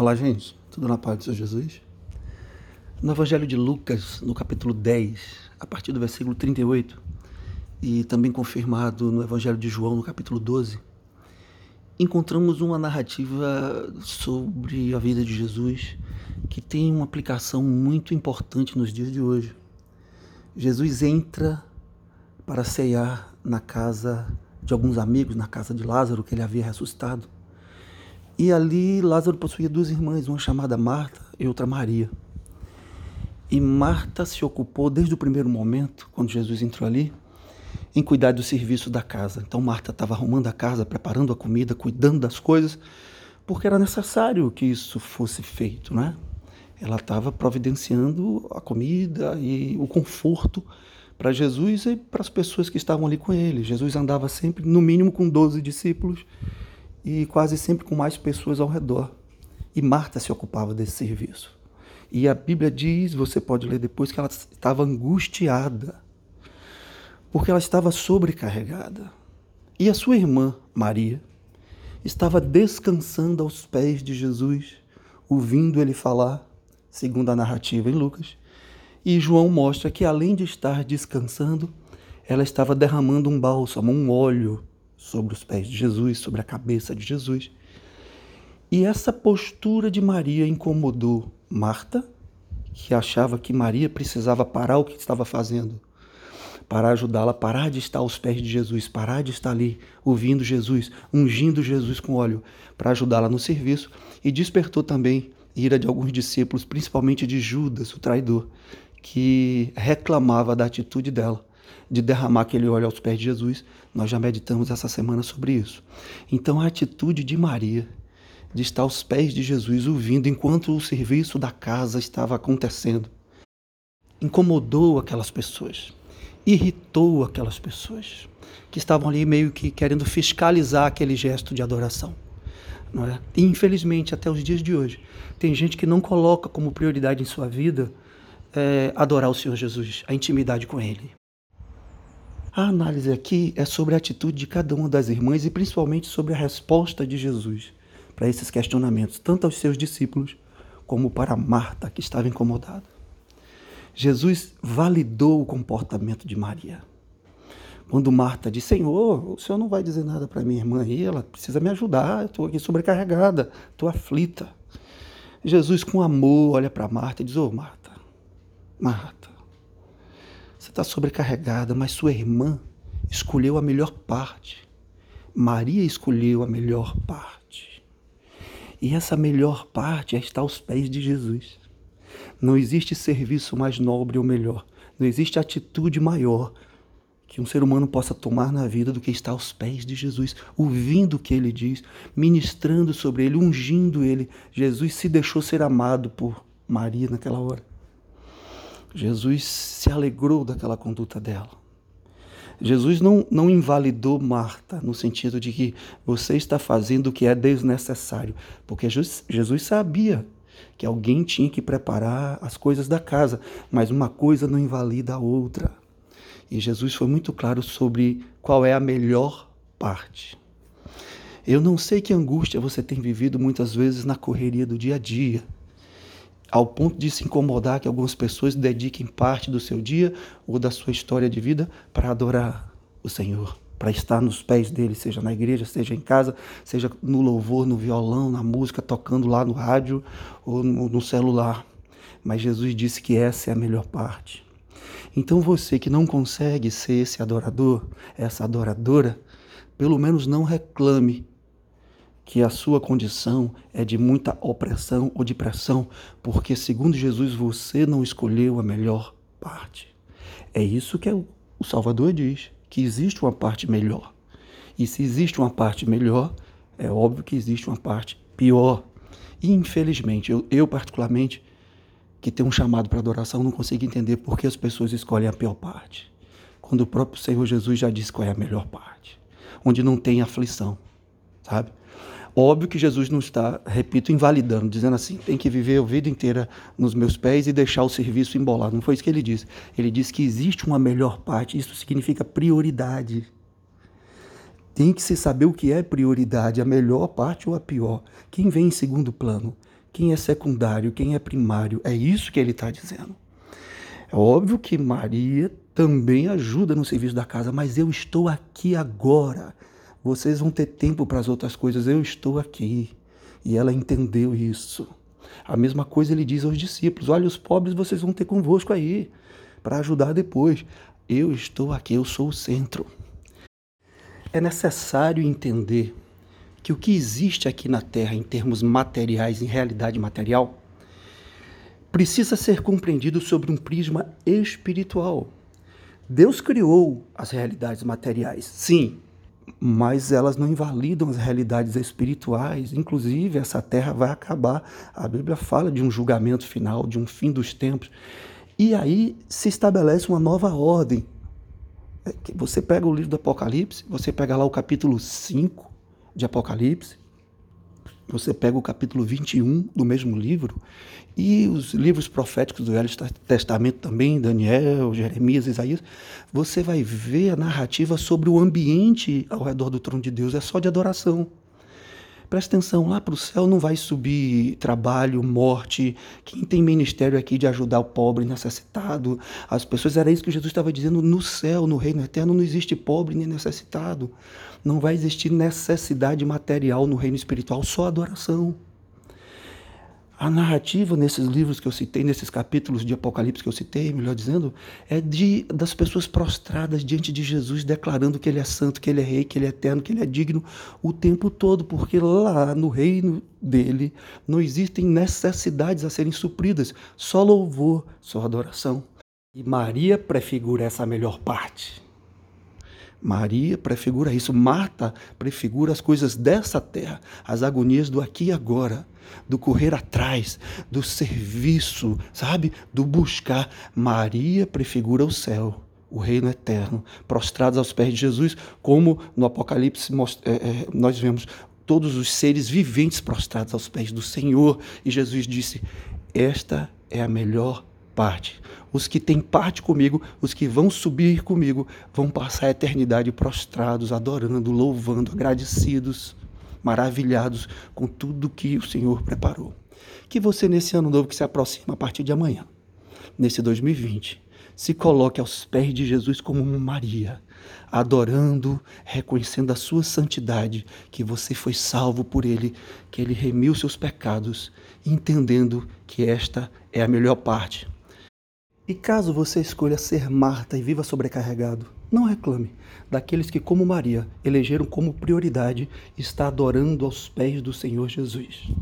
Olá, gente. Tudo na paz do Senhor Jesus? No Evangelho de Lucas, no capítulo 10, a partir do versículo 38, e também confirmado no Evangelho de João, no capítulo 12, encontramos uma narrativa sobre a vida de Jesus que tem uma aplicação muito importante nos dias de hoje. Jesus entra para ceiar na casa de alguns amigos, na casa de Lázaro, que ele havia ressuscitado. E ali Lázaro possuía duas irmãs, uma chamada Marta e outra Maria. E Marta se ocupou desde o primeiro momento, quando Jesus entrou ali, em cuidar do serviço da casa. Então Marta estava arrumando a casa, preparando a comida, cuidando das coisas, porque era necessário que isso fosse feito, né? Ela estava providenciando a comida e o conforto para Jesus e para as pessoas que estavam ali com ele. Jesus andava sempre, no mínimo, com 12 discípulos e quase sempre com mais pessoas ao redor. E Marta se ocupava desse serviço. E a Bíblia diz, você pode ler depois, que ela estava angustiada, porque ela estava sobrecarregada. E a sua irmã, Maria, estava descansando aos pés de Jesus, ouvindo ele falar, segundo a narrativa em Lucas. E João mostra que, além de estar descansando, ela estava derramando um bálsamo, um óleo sobre os pés de Jesus, sobre a cabeça de Jesus. E essa postura de Maria incomodou Marta, que achava que Maria precisava parar o que estava fazendo para ajudá-la parar de estar aos pés de Jesus, parar de estar ali ouvindo Jesus, ungindo Jesus com óleo, para ajudá-la no serviço, e despertou também ira de alguns discípulos, principalmente de Judas, o traidor, que reclamava da atitude dela de derramar aquele óleo aos pés de Jesus. Nós já meditamos essa semana sobre isso. Então, a atitude de Maria de estar aos pés de Jesus, ouvindo enquanto o serviço da casa estava acontecendo, incomodou aquelas pessoas, irritou aquelas pessoas que estavam ali meio que querendo fiscalizar aquele gesto de adoração. É? E infelizmente, até os dias de hoje, tem gente que não coloca como prioridade em sua vida é, adorar o Senhor Jesus, a intimidade com Ele. A análise aqui é sobre a atitude de cada uma das irmãs e principalmente sobre a resposta de Jesus para esses questionamentos, tanto aos seus discípulos como para Marta, que estava incomodada. Jesus validou o comportamento de Maria. Quando Marta disse: Senhor, o senhor não vai dizer nada para minha irmã aí, ela precisa me ajudar, eu estou aqui sobrecarregada, estou aflita. Jesus, com amor, olha para Marta e diz: Ô oh, Marta, Marta, você está sobrecarregada, mas sua irmã escolheu a melhor parte. Maria escolheu a melhor parte. E essa melhor parte é estar aos pés de Jesus. Não existe serviço mais nobre ou melhor. Não existe atitude maior que um ser humano possa tomar na vida do que estar aos pés de Jesus, ouvindo o que ele diz, ministrando sobre ele, ungindo ele. Jesus se deixou ser amado por Maria naquela hora. Jesus se alegrou daquela conduta dela. Jesus não, não invalidou Marta no sentido de que você está fazendo o que é desnecessário, porque Jesus, Jesus sabia que alguém tinha que preparar as coisas da casa, mas uma coisa não invalida a outra. E Jesus foi muito claro sobre qual é a melhor parte. Eu não sei que angústia você tem vivido muitas vezes na correria do dia a dia ao ponto de se incomodar que algumas pessoas dediquem parte do seu dia ou da sua história de vida para adorar o Senhor, para estar nos pés dele, seja na igreja, seja em casa, seja no louvor, no violão, na música, tocando lá no rádio ou no, celular. Mas Jesus disse que essa é a melhor parte. Então você que não consegue ser esse adorador, essa adoradora, pelo menos não reclame que a sua condição é de muita opressão ou de pressão, porque, segundo Jesus, você não escolheu a melhor parte. É isso que o Salvador diz, que existe uma parte melhor. E se existe uma parte melhor, é óbvio que existe uma parte pior. E, infelizmente, eu, eu particularmente, que tenho um chamado para adoração, não consigo entender por que as pessoas escolhem a pior parte. Quando o próprio Senhor Jesus já disse qual é a melhor parte. Onde não tem aflição, sabe? Óbvio que Jesus não está, repito, invalidando, dizendo assim, tem que viver a vida inteira nos meus pés e deixar o serviço embolado. Não foi isso que ele disse. Ele disse que existe uma melhor parte, isso significa prioridade. Tem que se saber o que é prioridade, a melhor parte ou a pior. Quem vem em segundo plano? quem é secundário, quem é primário. É isso que ele está dizendo. É óbvio que Maria também ajuda no serviço da casa, mas eu estou aqui agora. Vocês vão ter tempo para as outras coisas, eu estou aqui. E ela entendeu isso. A mesma coisa ele diz aos discípulos: Olha, os pobres vocês vão ter convosco aí, para ajudar depois. Eu estou aqui, eu sou o centro. É necessário entender que o que existe aqui na Terra em termos materiais, em realidade material, precisa ser compreendido sobre um prisma espiritual. Deus criou as realidades materiais, sim, mas elas não invalidam as realidades espirituais. Inclusive, essa terra vai acabar. A Bíblia fala de um julgamento final, de um fim dos tempos. E aí se estabelece uma nova ordem. É você pega o livro do Apocalipse, você pega lá o capítulo 5 de Apocalipse, você pega o capítulo 21 do mesmo livro e os livros proféticos do Velho Testamento também, Daniel, Jeremias, Isaías, você vai ver a narrativa sobre o ambiente ao redor do trono de Deus, é só de adoração. Presta atenção, lá para o céu não vai subir trabalho, morte. Quem tem ministério aqui de ajudar o pobre necessitado, as pessoas, era isso que Jesus estava dizendo. No céu, no reino eterno, não existe pobre nem necessitado. Não vai existir necessidade material no reino espiritual, só adoração. A narrativa nesses livros que eu citei, nesses capítulos de Apocalipse que eu citei, melhor dizendo, é de das pessoas prostradas diante de Jesus, declarando que ele é santo, que ele é rei, que ele é eterno, que ele é digno o tempo todo, porque lá no reino dele não existem necessidades a serem supridas, só louvor, só adoração. E Maria prefigura essa melhor parte. Maria prefigura isso, Marta prefigura as coisas dessa terra, as agonias do aqui e agora, do correr atrás, do serviço, sabe? Do buscar. Maria prefigura o céu, o reino eterno, prostrados aos pés de Jesus, como no Apocalipse é, é, nós vemos todos os seres viventes prostrados aos pés do Senhor. E Jesus disse: Esta é a melhor parte. Os que têm parte comigo, os que vão subir comigo, vão passar a eternidade prostrados, adorando, louvando, agradecidos, maravilhados com tudo que o Senhor preparou. Que você, nesse ano novo que se aproxima a partir de amanhã, nesse 2020, se coloque aos pés de Jesus como Maria, adorando, reconhecendo a sua santidade, que você foi salvo por ele, que ele remiu seus pecados, entendendo que esta é a melhor parte e caso você escolha ser Marta e viva sobrecarregado, não reclame daqueles que, como Maria, elegeram como prioridade estar adorando aos pés do Senhor Jesus.